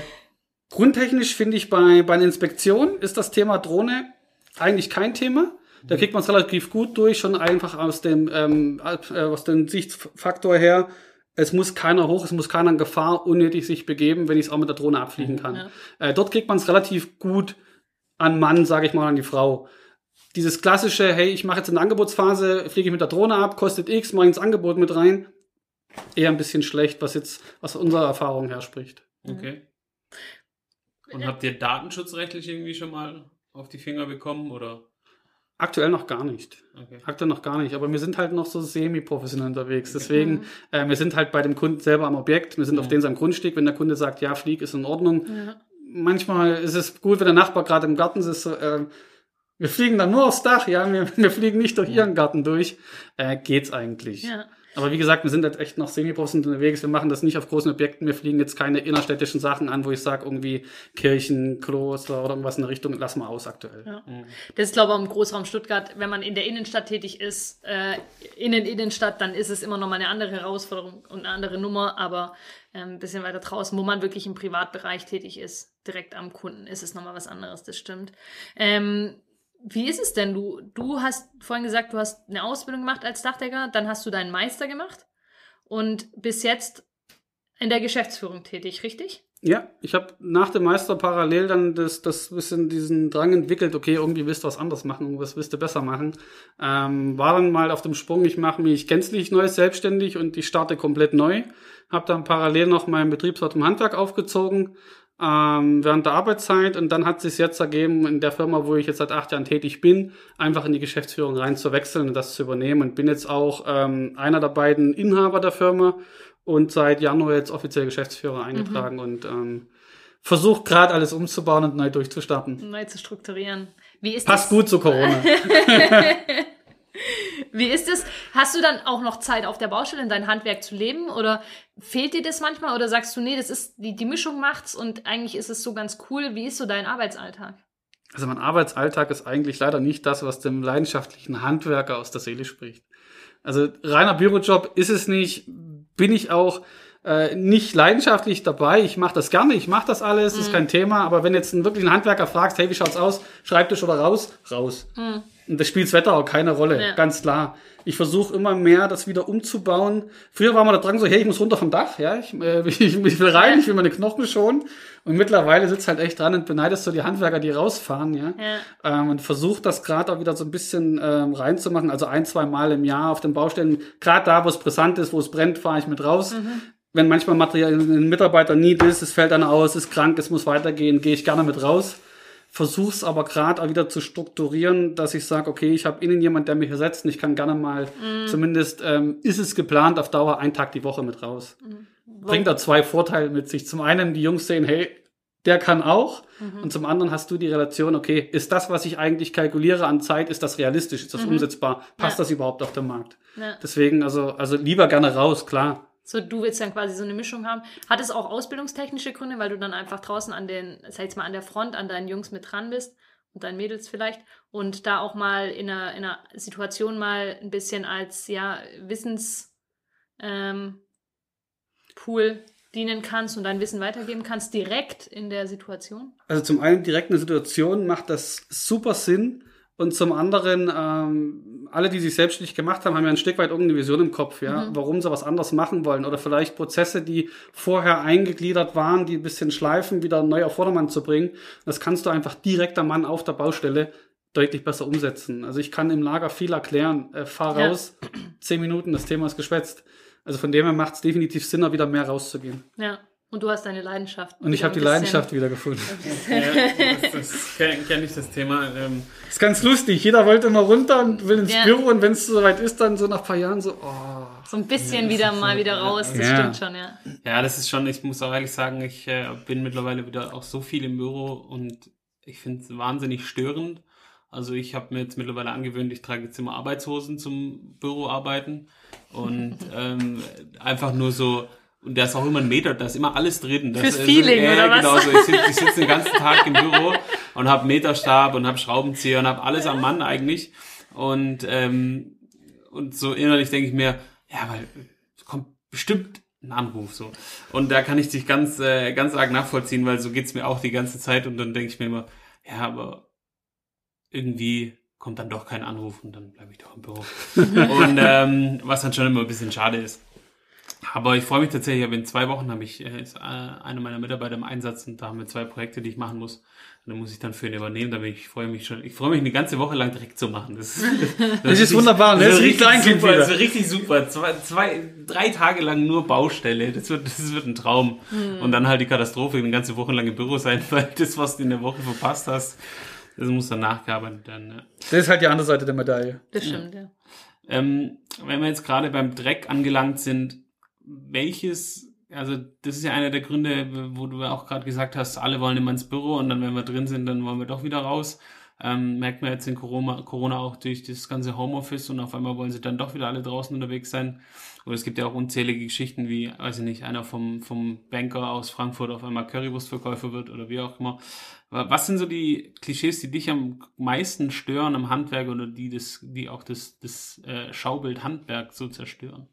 grundtechnisch finde ich bei, bei einer Inspektion ist das Thema Drohne eigentlich kein Thema. Da kriegt man es relativ gut durch, schon einfach aus dem, ähm, äh, aus dem Sichtfaktor her. Es muss keiner hoch, es muss keiner in Gefahr unnötig sich begeben, wenn ich es auch mit der Drohne abfliegen kann.
Ja.
Äh, dort kriegt man es relativ gut an Mann, sage ich mal, an die Frau. Dieses klassische, hey, ich mache jetzt eine Angebotsphase, fliege ich mit der Drohne ab, kostet X, mache ich ins Angebot mit rein. Eher ein bisschen schlecht, was jetzt aus unserer Erfahrung her spricht.
Okay. Und habt ihr datenschutzrechtlich irgendwie schon mal auf die Finger bekommen oder?
Aktuell noch gar nicht.
Okay.
Aktuell noch gar nicht, aber wir sind halt noch so semi-professionell unterwegs. Deswegen, äh, wir sind halt bei dem Kunden selber am Objekt, wir sind auf
Mhm.
den seinem Grundstück. Wenn der Kunde sagt, ja, Flieg ist in Ordnung.
Ja.
Manchmal ist es gut, wenn der Nachbar gerade im Garten ist. Äh, wir fliegen dann nur aufs Dach, ja, wir, wir fliegen nicht durch ihren Garten durch. Äh, geht's eigentlich.
Ja.
Aber wie gesagt, wir sind halt echt noch semi-professionell unterwegs. Wir machen das nicht auf großen Objekten. Wir fliegen jetzt keine innerstädtischen Sachen an, wo ich sage, irgendwie Kirchen, Kloster oder irgendwas in der Richtung, lassen wir aus aktuell.
Ja.
Mhm.
Das ist, glaube ich, im Großraum Stuttgart, wenn man in der Innenstadt tätig ist, äh, Innen Innenstadt, dann ist es immer noch mal eine andere Herausforderung und eine andere Nummer, aber ähm, ein bisschen weiter draußen, wo man wirklich im Privatbereich tätig ist, direkt am Kunden, ist es nochmal was anderes, das stimmt. Ähm, wie ist es denn? Du, du hast vorhin gesagt, du hast eine Ausbildung gemacht als Dachdecker, dann hast du deinen Meister gemacht und bis jetzt in der Geschäftsführung tätig, richtig?
Ja, ich habe nach dem Meister parallel dann das, das bisschen diesen Drang entwickelt, okay, irgendwie willst du was anderes machen, irgendwas willst du besser machen. Ähm, war dann mal auf dem Sprung, ich mache mich gänzlich neu selbstständig und ich starte komplett neu. Habe dann parallel noch meinen Betriebsort im Handwerk aufgezogen ähm, während der Arbeitszeit und dann hat sich jetzt ergeben, in der Firma, wo ich jetzt seit acht Jahren tätig bin, einfach in die Geschäftsführung rein zu wechseln und das zu übernehmen und bin jetzt auch ähm, einer der beiden Inhaber der Firma und seit Januar jetzt offiziell Geschäftsführer eingetragen und ähm, versucht gerade alles umzubauen und neu durchzustarten.
Neu zu strukturieren. Wie ist
Passt
das?
gut zu Corona.
Wie ist es? Hast du dann auch noch Zeit auf der Baustelle in dein Handwerk zu leben oder fehlt dir das manchmal oder sagst du, nee, das ist die, die Mischung macht's und eigentlich ist es so ganz cool. Wie ist so dein Arbeitsalltag?
Also mein Arbeitsalltag ist eigentlich leider nicht das, was dem leidenschaftlichen Handwerker aus der Seele spricht. Also reiner Bürojob ist es nicht, bin ich auch äh, nicht leidenschaftlich dabei. Ich mache das gerne, ich mache das alles, ist kein Thema. Aber wenn jetzt einen wirklichen Handwerker fragst, hey, wie schaut's aus? Schreibtisch oder raus? Raus. Und das spielt das Wetter auch keine Rolle,
Ja.
ganz klar. Ich versuche immer mehr, das wieder umzubauen. Früher war man da dran so, hey, ich muss runter vom Dach, ja, ich, äh, ich, ich will rein, ich will meine Knochen schonen. Und mittlerweile sitzt halt echt dran und beneidest so die Handwerker, die rausfahren, ja.
Ja.
Ähm, und versucht das gerade auch wieder so ein bisschen ähm, reinzumachen. Also ein, zwei Mal im Jahr auf den Baustellen. Gerade da, wo es brisant ist, wo es brennt, fahre ich mit raus. Wenn manchmal Material, ein Mitarbeiter nie ist, es fällt dann aus, ist krank, es muss weitergehen, gehe ich gerne mit raus. Versuch's aber gerade auch wieder zu strukturieren, dass ich sage, okay, ich habe innen jemand, der mich ersetzt und ich kann gerne mal, zumindest ähm, ist es geplant, auf Dauer einen Tag die Woche mit raus. Bringt da zwei Vorteile mit sich. Zum einen, die Jungs sehen, hey, der kann auch. Und zum anderen hast du die Relation, okay, ist das, was ich eigentlich kalkuliere an Zeit, ist das realistisch, ist das umsetzbar? Passt
Ja.
das überhaupt auf dem Markt?
Ja.
Deswegen, also, also lieber gerne raus, klar.
So, du willst dann quasi so eine Mischung haben. Hat es auch ausbildungstechnische Gründe, weil du dann einfach draußen an den, sag ich mal, an der Front, an deinen Jungs mit dran bist und deinen Mädels vielleicht und da auch mal in einer, in einer Situation mal ein bisschen als, ja, Wissens, ähm, dienen kannst und dein Wissen weitergeben kannst, direkt in der Situation?
Also zum einen direkt in der Situation macht das super Sinn und zum anderen, ähm, alle, die sich selbstständig gemacht haben, haben ja ein Stück weit irgendeine Vision im Kopf, ja,
Mhm.
warum sie was anders machen wollen oder vielleicht Prozesse, die vorher eingegliedert waren, die ein bisschen schleifen, wieder neu auf Vordermann zu bringen. Das kannst du einfach direkt am Mann auf der Baustelle deutlich besser umsetzen. Also ich kann im Lager viel erklären, äh, fahr
Ja.
raus, zehn Minuten, das Thema ist geschwätzt. Also von dem her macht es definitiv Sinn, da wieder mehr rauszugehen.
Ja. Und du hast deine Leidenschaft.
Und ich habe die Leidenschaft wieder gefunden.
Ja, das, das kenne kenn ich das Thema. Ähm,
ist ganz lustig. Jeder wollte immer runter und will ins
Ja.
Büro und wenn es soweit ist, dann so nach ein paar Jahren so, oh.
So ein bisschen wieder mal wieder raus, das
Ja.
stimmt schon, ja.
Ja, das ist schon, ich muss auch ehrlich sagen, ich äh, bin mittlerweile wieder auch so viel im Büro und ich finde es wahnsinnig störend. Also ich habe mir jetzt mittlerweile angewöhnt, ich trage jetzt immer Arbeitshosen zum Büroarbeiten und ähm, einfach nur so, und da ist auch immer ein Meter, da ist immer alles drin. Das
Fürs
ist-
Feeling,
ja,
oder was?
Genau, so. ich sitze sitz den ganzen Tag im Büro und habe Meterstab und habe Schraubenzieher und habe alles am Mann eigentlich. Und, ähm, und so innerlich denke ich mir, ja, weil es kommt bestimmt ein Anruf so. Und da kann ich dich ganz, äh, ganz arg nachvollziehen, weil so geht's mir auch die ganze Zeit und dann denke ich mir immer, ja, aber irgendwie kommt dann doch kein Anruf und dann bleibe ich doch im Büro. und ähm, was dann schon immer ein bisschen schade ist. Aber ich freue mich tatsächlich, aber in zwei Wochen habe ich, äh, ist äh, einer meiner Mitarbeiter im Einsatz und da haben wir zwei Projekte, die ich machen muss. Und dann muss ich dann für ihn übernehmen. Da bin ich, freue mich schon. Ich freue mich eine ganze Woche lang direkt zu machen. Das, ist-
Das ist wunderbar, ne?
Das
Das
ist richtig
Kleinkind
super. Das wird richtig super. Zwei, zwei, drei Tage lang nur Baustelle. Das wird, das wird ein Traum. Und dann halt die Katastrophe, eine ganze Woche lang im Büro sein, weil das, was du in der Woche verpasst hast, das muss dann nachgearbeitet werden. Ja.
Das ist halt die andere Seite der Medaille.
Das stimmt, ja.
Ähm, wenn wir jetzt gerade beim Dreck angelangt sind, welches, also das ist ja einer der Gründe, wo du auch gerade gesagt hast, alle wollen immer ins Büro und dann, wenn wir drin sind, dann wollen wir doch wieder raus. Ähm, merkt man jetzt in Corona, Corona auch durch das ganze Homeoffice und auf einmal wollen sie dann doch wieder alle draußen unterwegs sein. Und es gibt ja auch unzählige Geschichten, wie, weiß ich nicht, einer vom, vom Banker aus Frankfurt auf einmal Currywurstverkäufer wird oder wie auch immer. Was sind so die Klischees, die dich am meisten stören am Handwerk oder die das, die auch das, das äh, Schaubild Handwerk so zerstören?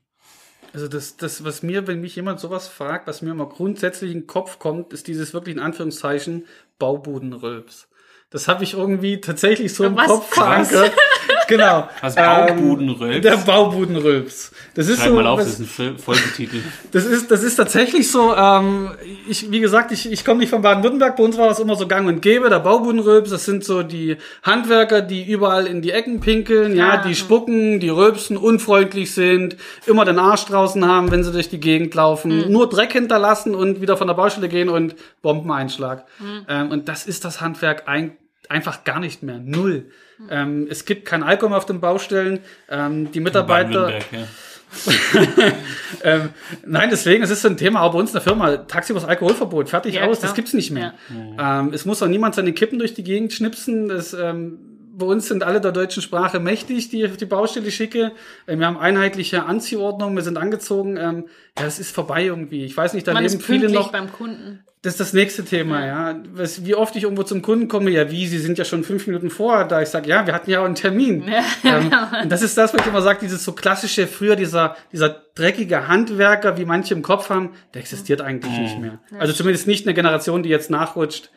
Also das, das, was mir, wenn mich jemand sowas fragt, was mir immer grundsätzlich in den Kopf kommt, ist dieses wirklich in Anführungszeichen Baubudenrülps. Das habe ich irgendwie tatsächlich so im
Was?
Kopf verankert. genau.
Was,
Ähm,
Baubudenrülps?
Der Baubudenrülps. Das ist
Schreib
so,
mal auf,
was-
das ist ein Fol- Folgetitel.
Das ist, das ist tatsächlich so, ähm, ich, wie gesagt, ich, ich komme nicht von Baden-Württemberg, bei uns war das immer so gang und gäbe, der Baubudenrülps, das sind so die Handwerker, die überall in die Ecken pinkeln, ja,
Ah,
die spucken, die rülpsen, unfreundlich sind, immer den Arsch draußen haben, wenn sie durch die Gegend laufen,
Hm.
nur Dreck hinterlassen und wieder von der Baustelle gehen und Bombeneinschlag.
Hm.
Ähm, und das ist das Handwerk ein, einfach gar nicht mehr, null. Ähm, es gibt kein Alkohol mehr auf den Baustellen, ähm, die Mitarbeiter...
Ja.
Ähm, nein, deswegen, es ist so ein Thema, auch bei uns in der Firma, tagsüber Alkoholverbot, fertig
Ja,
aus,
klar.
das gibt's nicht mehr. Ähm, es muss auch niemand seine Kippen durch die Gegend schnipsen, das, ähm, bei uns sind alle der deutschen Sprache mächtig, die ich auf die Baustelle schicke. Ähm, wir haben einheitliche Anziehordnung, wir sind angezogen. Ähm, ja, das ist vorbei irgendwie. Ich weiß nicht, da
Man
leben
ist
viele noch.
beim Kunden.
Das ist das nächste Thema, ja. Was, wie oft ich irgendwo zum Kunden komme, ja, wie, Sie sind ja schon fünf Minuten vorher da. Ich sage, ja, wir hatten ja auch einen Termin. ähm, und das ist das, was ich immer sage, dieses so klassische, früher dieser, dieser dreckige Handwerker, wie manche im Kopf haben, der existiert eigentlich nicht mehr. Also zumindest nicht eine Generation, die jetzt nachrutscht,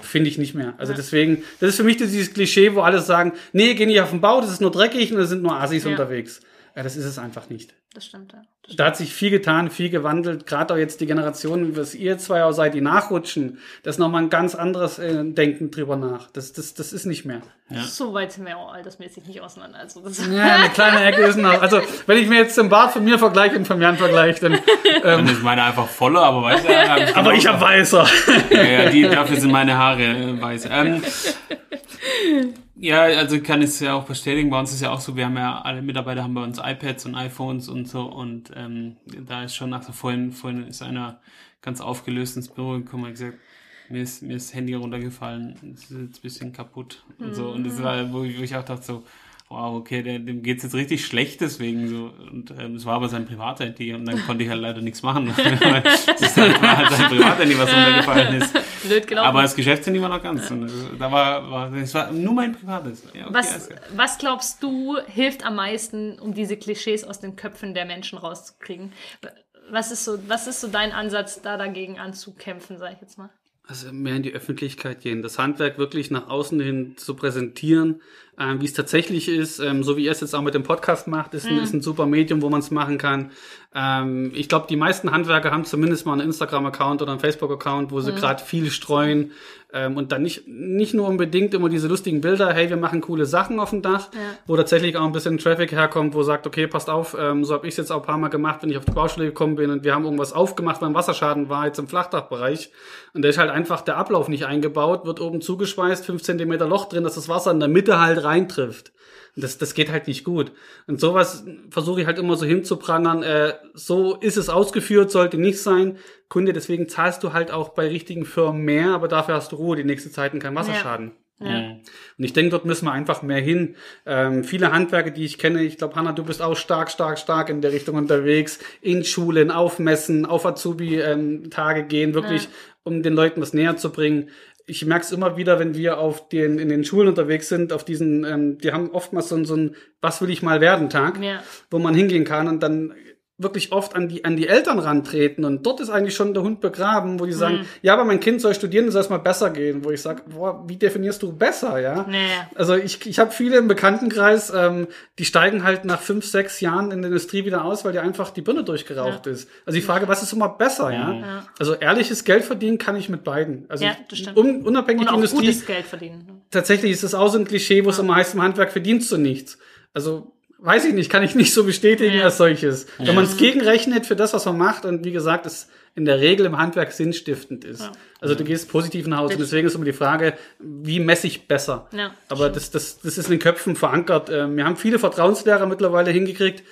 finde ich nicht mehr. Also deswegen, das ist für mich dieses Klischee, wo alle sagen, nee, geh nicht auf den Bau, das ist nur dreckig und da sind nur Assis
Ja.
unterwegs. Ja, das ist es einfach nicht.
Das stimmt, ja.
Da hat sich viel getan, viel gewandelt. Gerade auch jetzt die Generation, was ihr zwei auch seid, die nachrutschen, das ist nochmal ein ganz anderes äh, Denken drüber nach. Das, das, das ist nicht mehr.
So weit sind wir auch altersmäßig nicht auseinander. Also das
Ja, eine kleine Ecke ist noch. Also, wenn ich mir jetzt den Bart von mir vergleiche und von Jan vergleiche, dann.
Dann ist meine einfach voller, aber hab ich
Aber ich hab weißer.
Ja, ja, die, dafür sind meine Haare äh, weiß. Ähm, ja, also ich kann es ja auch bestätigen, bei uns ist ja auch so, wir haben ja alle Mitarbeiter haben bei uns iPads und iPhones und so und ähm, da ist schon, also vorhin, vorhin ist einer ganz aufgelöst ins Büro gekommen und hat gesagt, mir ist, mir ist das Handy runtergefallen, es ist jetzt ein bisschen kaputt und so. Und das war, wo ich, wo ich auch dachte so, wow, okay, der, dem geht's jetzt richtig schlecht deswegen so. Und ähm, es war aber sein Privathandy und dann konnte ich halt leider nichts machen. das war halt sein Privathandy, was runtergefallen ist.
Blöd gelaufen.
Aber das Geschäftshandy war noch ganz. Und das- da war, war, es war nur mein privates. Ja, okay,
was, was glaubst du, hilft am meisten, um diese Klischees aus den Köpfen der Menschen rauszukriegen? Was ist so, was ist so dein Ansatz, da dagegen anzukämpfen, sag ich jetzt mal?
Also mehr in die Öffentlichkeit gehen, das Handwerk wirklich nach außen hin zu präsentieren, ähm, wie es tatsächlich ist, ähm, so wie ihr es jetzt auch mit dem Podcast macht, ist, ein, ist ein super Medium, wo man es machen kann. Ähm, ich glaube, die meisten Handwerker haben zumindest mal einen Instagram-Account oder einen Facebook-Account, wo sie gerade viel streuen ähm, und dann nicht, nicht nur unbedingt immer diese lustigen Bilder, hey, wir machen coole Sachen auf dem Dach, wo tatsächlich auch ein bisschen Traffic herkommt, wo sagt, okay, passt auf, ähm, so habe ich es jetzt auch ein paar Mal gemacht, wenn ich auf die Baustelle gekommen bin und wir haben irgendwas aufgemacht, weil ein Wasserschaden war jetzt im Flachdachbereich und da ist halt einfach der Ablauf nicht eingebaut, wird oben zugeschweißt, fünf Zentimeter Loch drin, dass das Wasser in der Mitte halt reintrifft. Das, das geht halt nicht gut. Und sowas versuche ich halt immer so hinzuprangern. Äh, so ist es ausgeführt, sollte nicht sein. Kunde, deswegen zahlst du halt auch bei richtigen Firmen mehr, aber dafür hast du Ruhe die nächste Zeit und keinen Wasserschaden.
Ja.
Mhm.
Und ich denke, dort müssen wir einfach mehr hin. Ähm, viele Handwerke, die ich kenne, ich glaube, Hanna, du bist auch stark, stark, stark in der Richtung unterwegs, in Schulen, auf Messen, auf Azubi-Tage gehen, wirklich, um den Leuten was näher zu bringen. Ich merke es immer wieder, wenn wir auf den, in den Schulen unterwegs sind, auf diesen, ähm, die haben oftmals so, so ein Was will ich mal werden Tag,
Ja.
wo man hingehen kann und dann wirklich oft an die, an die Eltern rantreten und dort ist eigentlich schon der Hund begraben, wo die sagen,
Mhm.
ja, aber mein Kind soll studieren, soll es mal besser gehen, wo ich sage, boah, wie definierst du besser, ja?
Nee.
Also ich, ich habe viele im Bekanntenkreis, ähm, die steigen halt nach fünf, sechs Jahren in der Industrie wieder aus, weil die einfach die Birne durchgeraucht ist. Also ich frage, was ist immer besser, ja?
Ja.
Also ehrliches Geld verdienen kann ich mit beiden. Also
Ja, das stimmt.
un, unabhängig
Und auch
Industrie,
gutes Geld verdienen.
tatsächlich ist es auch so ein Klischee, wo es immer heißt, im Handwerk verdienst du nichts. Also weiß ich nicht, kann ich nicht so bestätigen
Ja.
als solches. Wenn man es gegenrechnet für das, was man macht und wie gesagt, es in der Regel im Handwerk sinnstiftend ist.
Ja.
Also du gehst positiv nach Hause und deswegen ist immer die Frage, wie messe ich besser?
Ja,
Aber das, das, das ist in den Köpfen verankert. Ähm, Wir haben viele Vertrauenslehrer mittlerweile hingekriegt,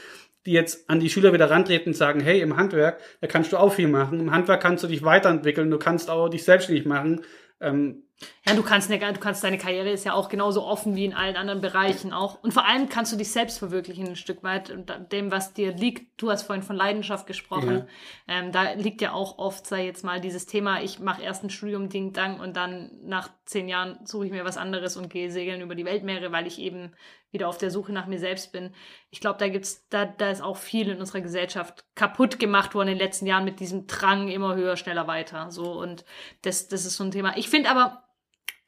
die jetzt an die Schüler wieder rantreten und sagen, hey, im Handwerk, da kannst du auch viel machen. Im Handwerk kannst du dich weiterentwickeln, du kannst auch dich selbstständig machen. Ähm,
Ja, du kannst, du kannst deine Karriere ist ja auch genauso offen wie in allen anderen Bereichen auch. Und vor allem kannst du dich selbst verwirklichen ein Stück weit und dem, was dir liegt. Du hast vorhin von Leidenschaft gesprochen. Ähm, da liegt ja auch oft, sei jetzt mal, dieses Thema, ich mache erst ein Studium Ding Dang und dann nach zehn Jahren suche ich mir was anderes und gehe segeln über die Weltmeere, weil ich eben wieder auf der Suche nach mir selbst bin. Ich glaube, da gibt's, da, da ist auch viel in unserer Gesellschaft kaputt gemacht worden in den letzten Jahren mit diesem Drang immer höher, schneller, weiter. So und das, das ist so ein Thema. Ich finde aber,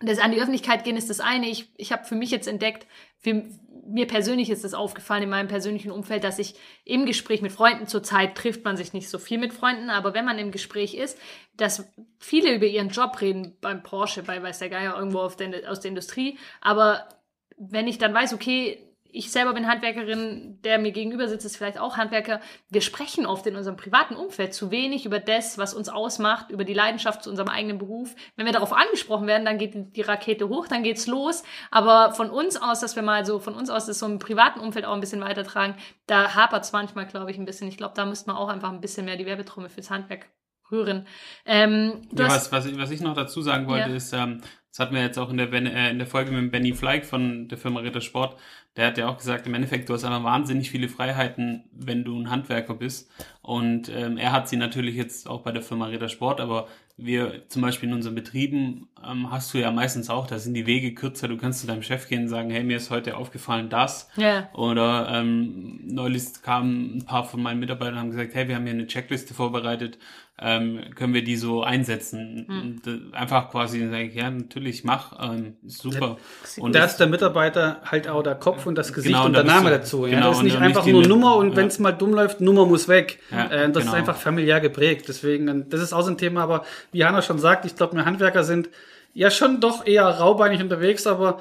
das an die Öffentlichkeit gehen ist das eine. Ich, ich habe für mich jetzt entdeckt, für, mir persönlich ist das aufgefallen in meinem persönlichen Umfeld, dass ich im Gespräch mit Freunden zurzeit trifft man sich nicht so viel mit Freunden, aber wenn man im Gespräch ist, dass viele über ihren Job reden beim Porsche, bei weiß der Geier irgendwo auf der, aus der Industrie, aber wenn ich dann weiß, okay, ich selber bin Handwerkerin, der mir gegenüber sitzt, ist vielleicht auch Handwerker. Wir sprechen oft in unserem privaten Umfeld zu wenig über das, was uns ausmacht, über die Leidenschaft zu unserem eigenen Beruf. Wenn wir darauf angesprochen werden, dann geht die- Rakete hoch, dann geht's los. Aber von uns aus, dass wir mal so, von uns aus das so im privaten Umfeld auch ein bisschen weitertragen, da hapert's manchmal, glaube ich, ein bisschen. Ich glaube, da müsste man auch einfach ein bisschen mehr die Werbetrommel fürs Handwerk rühren. Ähm,
Ja, was, was, ich, was ich noch dazu sagen wollte,
Ja.
ist, ähm, das hatten wir jetzt auch in der, Ben- äh, in der Folge mit Benny Fleig von der Firma Ritter Sport. Der hat ja auch gesagt, im Endeffekt, du hast einfach wahnsinnig viele Freiheiten, wenn du ein Handwerker bist. Und ähm, er hat sie natürlich jetzt auch bei der Firma Ritter Sport, aber wir zum Beispiel in unseren Betrieben ähm, hast du ja meistens auch, da sind die Wege kürzer. Du kannst zu deinem Chef gehen und sagen, hey, mir ist heute aufgefallen das.
ja,
Oder ähm, neulich kamen ein paar von meinen Mitarbeitern und haben gesagt, hey, wir haben hier eine Checkliste vorbereitet, ähm, können wir die so einsetzen? Äh, einfach quasi sagen, ja, natürlich, mach, ähm, ist super. Und
da
das-
ist der Mitarbeiter halt auch der Kopf und das Gesicht
Genau, und
und
da
der Name
du-
dazu. Ja?
genau,
Das ist nicht einfach nur Nummer und
ja.
wenn es mal dumm läuft, Nummer muss weg.
Ja,
äh, das
genau.
ist einfach familiär geprägt. Deswegen, und das ist auch so ein Thema, aber wie Hanna schon sagt, ich glaube, wir Handwerker sind ja schon doch eher raubeinig unterwegs, aber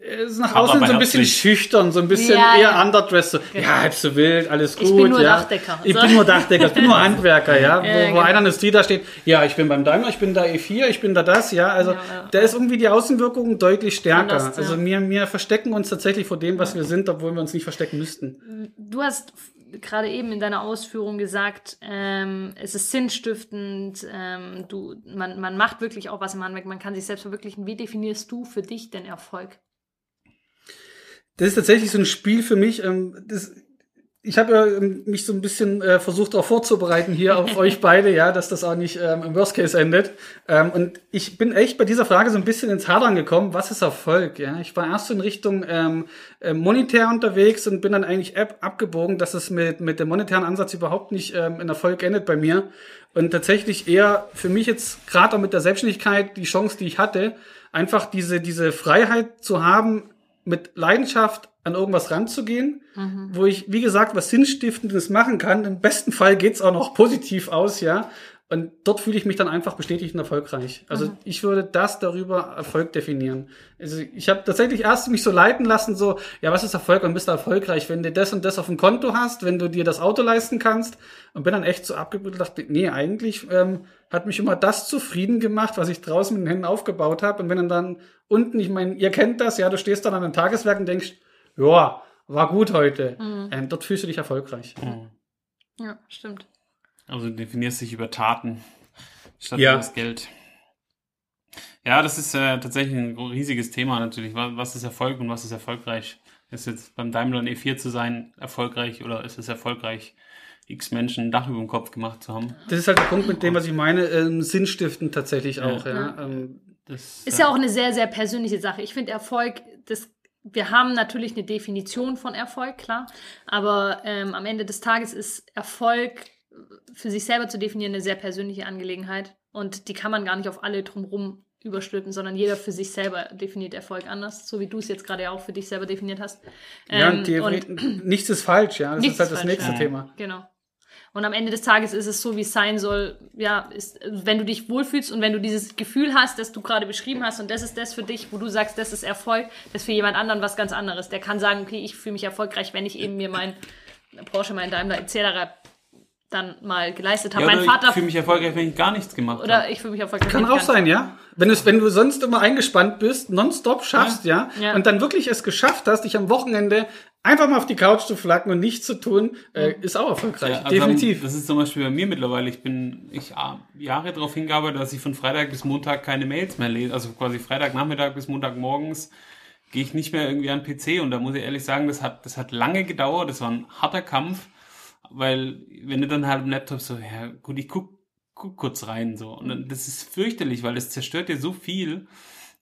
ist nach außen so ein bisschen
herzlich.
schüchtern, so ein bisschen
Ja,
eher
ja.
underdressed. So, ja, halb so wild, alles gut.
Ich bin nur
ja.
Dachdecker.
Ich
So.
bin nur Dachdecker, ich bin nur Handwerker, ja. Wo,
Ja,
wo
genau.
einer in der Industrie da steht, ja, ich bin beim Daimler, ich bin da E4, ich bin da das, ja. Also
Ja, ja.
da ist irgendwie die Außenwirkung deutlich stärker.
Anders, ja.
also wir, wir verstecken uns tatsächlich vor dem, was wir sind, obwohl wir uns nicht verstecken müssten.
Du hast gerade eben in deiner Ausführung gesagt, ähm, es ist sinnstiftend, ähm, du, man, man macht wirklich auch was im Handwerk, man kann sich selbst verwirklichen. Wie definierst du für dich denn Erfolg?
Das ist tatsächlich so ein Spiel für mich. Ähm, das, ich habe ja ähm, mich so ein bisschen äh, versucht, darauf vorzubereiten hier auf euch beide, ja, dass das auch nicht ähm, im Worst Case endet. Ähm, und ich bin echt bei dieser Frage so ein bisschen ins Hadern gekommen. Was ist Erfolg? Ja, ich war erst in Richtung ähm, äh, monetär unterwegs und bin dann eigentlich App abgebogen, dass es mit mit dem monetären Ansatz überhaupt nicht ähm, in Erfolg endet bei mir. Und tatsächlich eher für mich jetzt gerade auch mit der Selbstständigkeit die Chance, die ich hatte, einfach diese diese Freiheit zu haben, mit Leidenschaft an irgendwas ranzugehen, mhm. wo ich, wie gesagt, was Sinnstiftendes machen kann. Im besten Fall geht's auch noch positiv aus, ja. Und dort fühle ich mich dann einfach bestätigt und erfolgreich. Also mhm. ich würde das darüber Erfolg definieren. Also ich habe tatsächlich erst mich so leiten lassen, so, ja, was ist Erfolg und bist du erfolgreich, wenn du das und das auf dem Konto hast, wenn du dir das Auto leisten kannst. Und bin dann echt so abgebildet und dachte, nee, eigentlich ähm, hat mich immer das zufrieden gemacht, was ich draußen mit den Händen aufgebaut habe. Und wenn dann, dann unten, ich meine, ihr kennt das, ja, du stehst dann an einem Tageswerk und denkst, ja, war gut heute. Mhm. Ähm, dort fühlst du dich erfolgreich.
Mhm. Ja, stimmt.
Also du definierst dich über Taten statt ja. über das Geld. Ja, das ist äh, tatsächlich ein riesiges Thema natürlich. Was ist Erfolg und was ist erfolgreich? Ist jetzt beim Daimler E4 zu sein erfolgreich oder ist es erfolgreich, x Menschen ein Dach über dem Kopf gemacht zu haben?
Das ist halt der Punkt mit dem, was ich meine, ähm, Sinnstiften tatsächlich auch. Ja. ja. Ähm,
das, ist ja auch eine sehr, sehr persönliche Sache. Ich finde Erfolg, das wir haben natürlich eine Definition von Erfolg, klar, aber ähm, am Ende des Tages ist Erfolg für sich selber zu definieren eine sehr persönliche Angelegenheit und die kann man gar nicht auf alle drumherum überstülpen, sondern jeder für sich selber definiert Erfolg anders, so wie du es jetzt gerade auch für dich selber definiert hast.
Ja, ähm, und nichts ist falsch, ja, das ist halt das falsch, nächste ja. Thema.
Genau. Und am Ende des Tages ist es so, wie es sein soll. Ja, ist, wenn du dich wohlfühlst und wenn du dieses Gefühl hast, das du gerade beschrieben hast und das ist das für dich, wo du sagst, das ist Erfolg, das ist für jemand anderen was ganz anderes. Der kann sagen, okay, ich fühle mich erfolgreich, wenn ich eben mir mein Porsche, mein Daimler etc dann mal geleistet habe.
Ja, mein Vater. Ich fühle mich erfolgreich, wenn ich gar nichts gemacht habe.
Oder ich fühle mich erfolgreich.
Kann auch sein, ja. Wenn, es, wenn du sonst immer eingespannt bist, nonstop schaffst, ja. ja, ja, und dann wirklich es geschafft hast, dich am Wochenende einfach mal auf die Couch zu flacken und nichts zu tun, äh, ist auch erfolgreich. Ja, also Definitiv.
Das ist zum Beispiel bei mir mittlerweile. Ich bin ich Jahre darauf hingearbeitet, dass ich von Freitag bis Montag keine Mails mehr lese. Also quasi Freitagnachmittag bis Montagmorgens gehe ich nicht mehr irgendwie an den PC. Und da muss ich ehrlich sagen, das hat, das hat lange gedauert. Das war ein harter Kampf weil wenn du dann halt im Laptop so, ja gut, ich guck, guck kurz rein so und dann, das ist fürchterlich, weil das zerstört dir so viel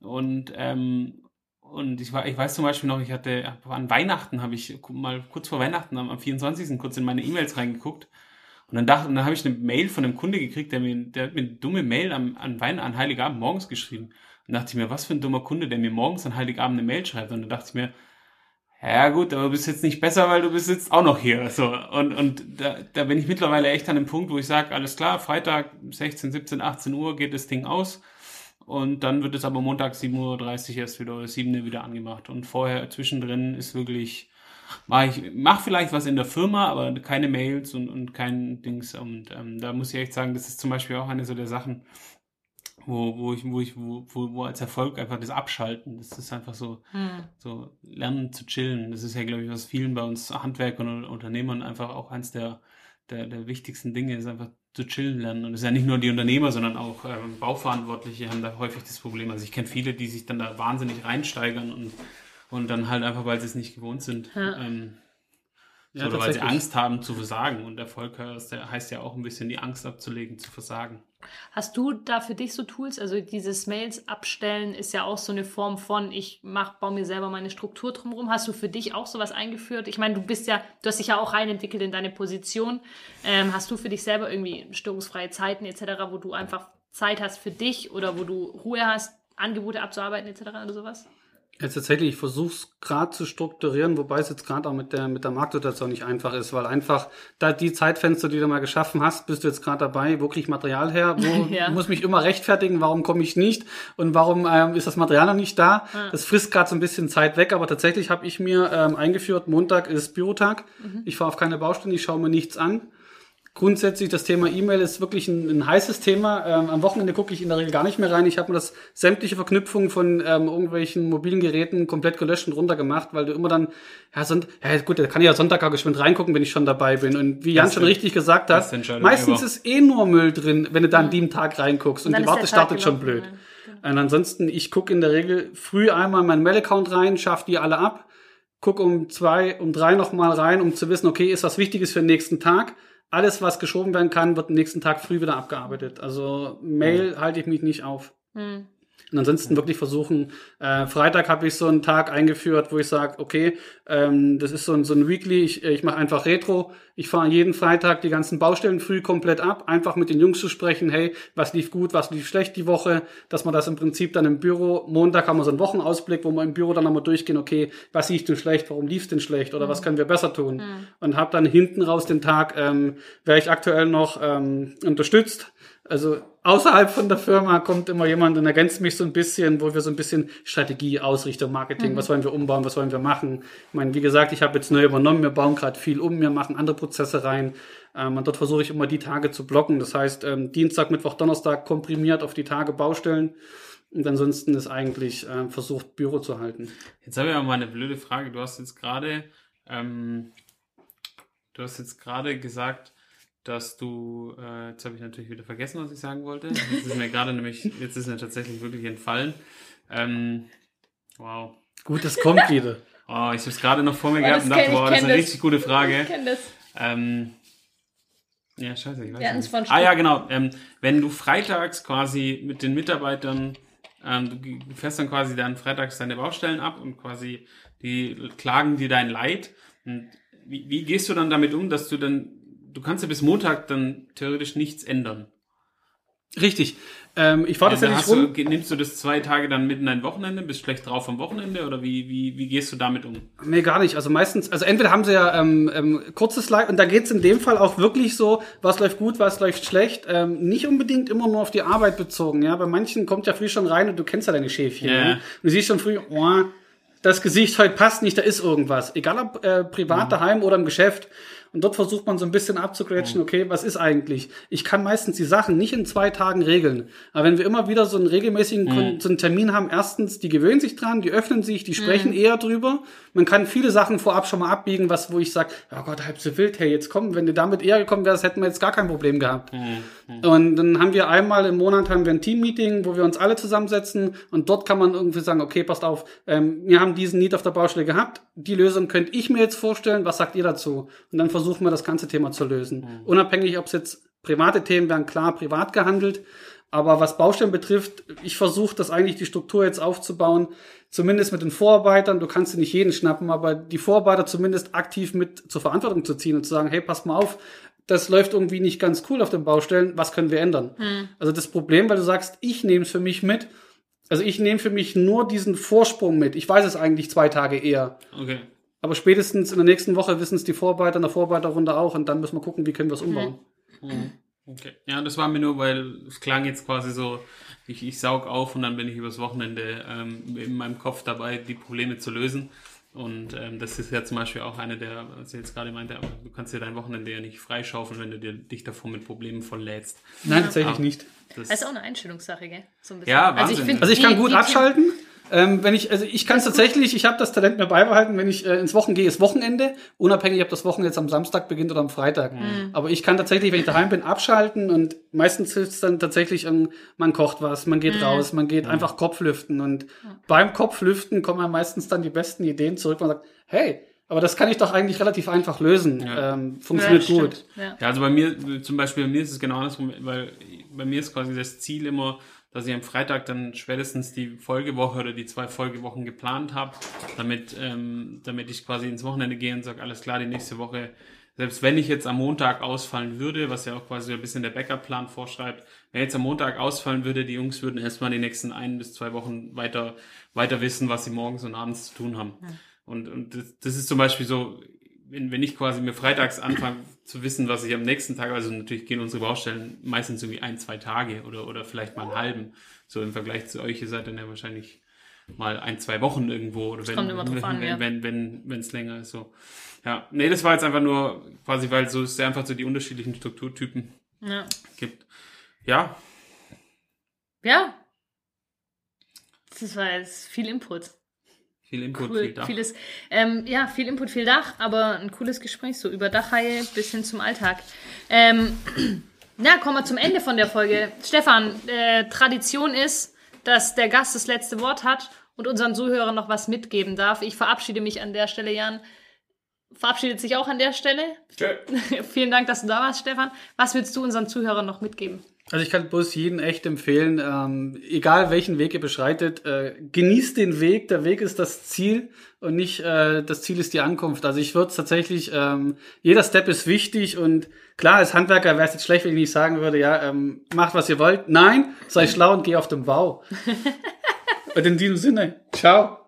und ähm, und ich war, ich weiß zum Beispiel noch, ich hatte an Weihnachten habe ich mal kurz vor Weihnachten am, am 24. kurz in meine E-Mails reingeguckt und dann dachte, und dann habe ich eine Mail von einem Kunde gekriegt, der mir, der hat mir eine dumme Mail am, an Weihnachten, an Heiligabend morgens geschrieben. Und dachte ich mir, was für ein dummer Kunde, der mir morgens an Heiligabend eine Mail schreibt. Und dann dachte ich mir, ja gut, aber du bist jetzt nicht besser, weil du bist jetzt auch noch hier. So. Und, und da, da bin ich mittlerweile echt an dem Punkt, wo ich sage, alles klar, Freitag 16, 17, 18 Uhr geht das Ding aus. Und dann wird es aber Montag 7.30 Uhr erst wieder oder 7 Uhr wieder angemacht. Und vorher zwischendrin ist wirklich, mach ich mach vielleicht was in der Firma, aber keine Mails und, und kein Dings. Und ähm, da muss ich echt sagen, das ist zum Beispiel auch eine so der Sachen, wo, wo ich, wo ich, wo, wo als Erfolg einfach das Abschalten, das ist einfach so, hm. so lernen zu chillen. Das ist ja, glaube ich, was vielen bei uns Handwerkern und Unternehmern einfach auch eins der, der, der wichtigsten Dinge ist, einfach zu chillen lernen. Und es ist ja nicht nur die Unternehmer, sondern auch ähm, Bauverantwortliche haben da häufig das Problem. Also ich kenne viele, die sich dann da wahnsinnig reinsteigern und, und dann halt einfach, weil sie es nicht gewohnt sind, ja. ähm, ja, oder weil sie Angst haben zu versagen. Und Erfolg heißt ja auch ein bisschen die Angst abzulegen, zu versagen.
Hast du da für dich so Tools? Also dieses Mails abstellen ist ja auch so eine Form von, ich mach, baue mir selber meine Struktur drumherum. Hast du für dich auch sowas eingeführt? Ich meine, du bist ja, du hast dich ja auch reinentwickelt in deine Position. Ähm, hast du für dich selber irgendwie störungsfreie Zeiten etc., wo du einfach Zeit hast für dich oder wo du Ruhe hast, Angebote abzuarbeiten etc. oder sowas?
Jetzt tatsächlich, ich versuche es gerade zu strukturieren, wobei es jetzt gerade auch mit der, mit der Marktsituation nicht einfach ist, weil einfach da die Zeitfenster, die du mal geschaffen hast, bist du jetzt gerade dabei, wo kriege ich Material her, wo ja. muss mich immer rechtfertigen, warum komme ich nicht und warum ähm, ist das Material noch nicht da. Ja. Das frisst gerade so ein bisschen Zeit weg, aber tatsächlich habe ich mir ähm, eingeführt, Montag ist Bürotag, mhm. ich fahre auf keine Baustelle, ich schaue mir nichts an grundsätzlich das Thema E-Mail ist wirklich ein, ein heißes Thema. Ähm, am Wochenende gucke ich in der Regel gar nicht mehr rein. Ich habe mir das sämtliche Verknüpfungen von ähm, irgendwelchen mobilen Geräten komplett gelöscht und runter gemacht, weil du immer dann, ja, Sonnt ja gut, da kann ich ja Sonntag auch geschwind reingucken, wenn ich schon dabei bin. Und wie Jan schon richtig gesagt hat, meistens über. ist eh nur Müll drin, wenn du da an dem Tag reinguckst und, und die Warte startet schon blöd. Ja, genau. Und ansonsten, ich gucke in der Regel früh einmal meinen Mail-Account rein, schaffe die alle ab guck um zwei, um drei nochmal rein, um zu wissen, okay, ist was Wichtiges für den nächsten Tag. Alles, was geschoben werden kann, wird am nächsten Tag früh wieder abgearbeitet. Also Mail halte ich mich nicht auf.
Hm.
Und ansonsten wirklich versuchen, äh, Freitag habe ich so einen Tag eingeführt, wo ich sage, okay, ähm, das ist so ein, so ein Weekly, ich, ich mache einfach Retro. Ich fahre jeden Freitag die ganzen Baustellen früh komplett ab, einfach mit den Jungs zu sprechen, hey, was lief gut, was lief schlecht die Woche, dass man das im Prinzip dann im Büro, Montag haben wir so einen Wochenausblick, wo wir im Büro dann nochmal durchgehen, okay, was lief denn schlecht, warum lief denn schlecht oder was können wir besser tun? Und habe dann hinten raus den Tag, ähm, wer ich aktuell noch ähm, unterstützt, also außerhalb von der Firma kommt immer jemand und ergänzt mich so ein bisschen, wo wir so ein bisschen Strategie, Ausrichtung, Marketing, was wollen wir umbauen, was wollen wir machen. Ich meine, wie gesagt, ich habe jetzt neu übernommen, wir bauen gerade viel um, wir machen andere Prozesse rein. Ähm, und dort versuche ich immer die Tage zu blocken. Das heißt, ähm, Dienstag, Mittwoch, Donnerstag komprimiert auf die Tage Baustellen. Und ansonsten ist eigentlich äh, versucht, Büro zu halten.
Jetzt habe ich aber mal eine blöde Frage. Du hast jetzt gerade, ähm, du hast jetzt gerade gesagt, dass du, äh, jetzt habe ich natürlich wieder vergessen, was ich sagen wollte. Jetzt ist mir gerade nämlich, jetzt ist mir tatsächlich wirklich entfallen. Ähm, wow.
Gut, es kommt wieder.
Oh, ich habe es gerade noch vor mir
Oh,
gehabt
das
und dachte,
ich,
wow, das ist eine
das.
richtig gute
Ich
Frage.
kenne das.
Ähm, ja, scheiße, ich weiß
Wir
nicht.
von
Ah ja, genau. Ähm, wenn du freitags quasi mit den Mitarbeitern, ähm, du fährst dann quasi dann freitags deine Baustellen ab und quasi die klagen dir dein Leid. Und wie, wie gehst du dann damit um, dass du dann, du kannst ja bis Montag dann theoretisch nichts ändern.
Richtig. Ähm, ich fahre
Also
tatsächlich rum.
du, nimmst du das zwei Tage dann mitten in dein Wochenende, bist schlecht drauf am Wochenende oder wie, wie, wie gehst du damit um?
Nee, gar nicht. Also meistens, also entweder haben sie ja ähm, ähm, kurzes Live und da geht's in dem Fall auch wirklich so, was läuft gut, was läuft schlecht. Ähm, nicht unbedingt immer nur auf die Arbeit bezogen. Ja, bei manchen kommt ja früh schon rein und du kennst ja deine Schäfchen.
Ja.
Ja. Und du siehst schon früh, oh, das Gesicht heute passt nicht, da ist irgendwas. Egal ob äh, privat daheim oder im Geschäft. Und dort versucht man so ein bisschen abzugrätschen, okay, was ist eigentlich? Ich kann meistens die Sachen nicht in zwei Tagen regeln. Aber wenn wir immer wieder so einen regelmäßigen Kon- so einen Termin haben, erstens, die gewöhnen sich dran, die öffnen sich, die sprechen eher drüber. Man kann viele Sachen vorab schon mal abbiegen, was, wo ich sage, ja Gott, halb so wild, hey, jetzt komm, wenn du damit eher gekommen wärst, hätten wir jetzt gar kein Problem gehabt. Und dann haben wir einmal im Monat haben wir ein Team-Meeting, wo wir uns alle zusammensetzen und dort kann man irgendwie sagen, okay, passt auf, ähm, wir haben diesen Need auf der Baustelle gehabt, die Lösung könnte ich mir jetzt vorstellen, was sagt ihr dazu? Und dann versuchen wir das ganze Thema zu lösen. Unabhängig, ob es jetzt private Themen werden, klar privat gehandelt, aber was Baustellen betrifft, ich versuche das eigentlich die Struktur jetzt aufzubauen, zumindest mit den Vorarbeitern. Du kannst dir nicht jeden schnappen, aber die Vorarbeiter zumindest aktiv mit zur Verantwortung zu ziehen und zu sagen, hey, pass mal auf, das läuft irgendwie nicht ganz cool auf den Baustellen, was können wir ändern? Also das Problem, weil du sagst, ich nehme es für mich mit, also ich nehme für mich nur diesen Vorsprung mit. Ich weiß es eigentlich zwei Tage eher.
Okay.
Aber spätestens in der nächsten Woche wissen es die Vorarbeiter in der Vorarbeiterrunde auch und dann müssen wir gucken, wie können wir es umbauen.
Okay. Ja, das war mir nur, weil es klang jetzt quasi so, ich, ich saug auf und dann bin ich übers Wochenende ähm, in meinem Kopf dabei, die Probleme zu lösen. Und ähm, das ist ja zum Beispiel auch eine der, was ich jetzt gerade meinte, aber du kannst dir dein Wochenende ja nicht freischaufeln, wenn du dir, dich davor mit Problemen volllädst.
Nein, tatsächlich nicht.
Das,
Das ist auch eine Einstellungssache, gell? So ein.
Ja,
also ich
Wahnsinn.
find,
Also ich kann
die-
gut
die-
abschalten. Ähm, wenn ich, also ich kann es tatsächlich, ich habe das Talent mir beibehalten, wenn ich äh, ins Wochen gehe, ist Wochenende, unabhängig, ob das Wochenende jetzt am Samstag beginnt oder am Freitag. Aber ich kann tatsächlich, wenn ich daheim bin, abschalten und meistens hilft es dann tatsächlich, ähm, man kocht was, man geht raus, man geht einfach Kopflüften und beim Kopflüften kommen ja meistens dann die besten Ideen zurück. Man sagt, hey, aber das kann ich doch eigentlich relativ einfach lösen.
Ja.
Ähm,
Ja,
funktioniert
stimmt.
gut.
Ja.
Ja, also bei mir, zum Beispiel bei mir ist es genau andersrum, weil bei mir ist quasi das Ziel immer, dass ich am Freitag dann spätestens die Folgewoche oder die zwei Folgewochen geplant habe, damit, ähm, damit ich quasi ins Wochenende gehe und sage, alles klar, die nächste Woche, selbst wenn ich jetzt am Montag ausfallen würde, was ja auch quasi ein bisschen der Backup-Plan vorschreibt, wenn jetzt am Montag ausfallen würde, die Jungs würden erstmal die nächsten ein bis zwei Wochen weiter, weiter wissen, was sie morgens und abends zu tun haben. Und, und das, das ist zum Beispiel so, wenn, wenn ich quasi mir freitags anfange zu wissen, was ich am nächsten Tag, also natürlich gehen unsere Baustellen meistens irgendwie ein, zwei Tage oder, oder vielleicht mal einen halben. So im Vergleich zu euch, ihr seid dann ja wahrscheinlich mal ein, zwei Wochen irgendwo oder wenn, wenn,
an,
wenn,
ja.
wenn, wenn, wenn es länger ist. So. Ja, nee, das war jetzt einfach nur quasi, weil so es einfach so die unterschiedlichen Strukturtypen
Ja.
gibt. Ja,
ja. Das war jetzt viel Input.
Viel Input,
Cool,
viel da.
vieles, ähm, ja, viel Input, viel Dach, aber ein cooles Gespräch so über Dachhaie bis hin zum Alltag. Ähm, na, kommen wir zum Ende von der Folge. Stefan, äh, Tradition ist, dass der Gast das letzte Wort hat und unseren Zuhörern noch was mitgeben darf. Ich verabschiede mich an der Stelle, Jan. Verabschiedet sich auch an der Stelle. Vielen Dank, dass du da warst, Stefan. Was willst du unseren Zuhörern noch mitgeben?
Also ich kann bloß jeden echt empfehlen, ähm, egal welchen Weg ihr beschreitet, äh, genießt den Weg. Der Weg ist das Ziel und nicht äh, das Ziel ist die Ankunft. Also ich würde tatsächlich, ähm, jeder Step ist wichtig und klar, als Handwerker wäre es jetzt schlecht, wenn ich nicht sagen würde, ja, ähm, macht was ihr wollt. Nein, sei schlau und geh auf den Bau. und in diesem Sinne, ciao.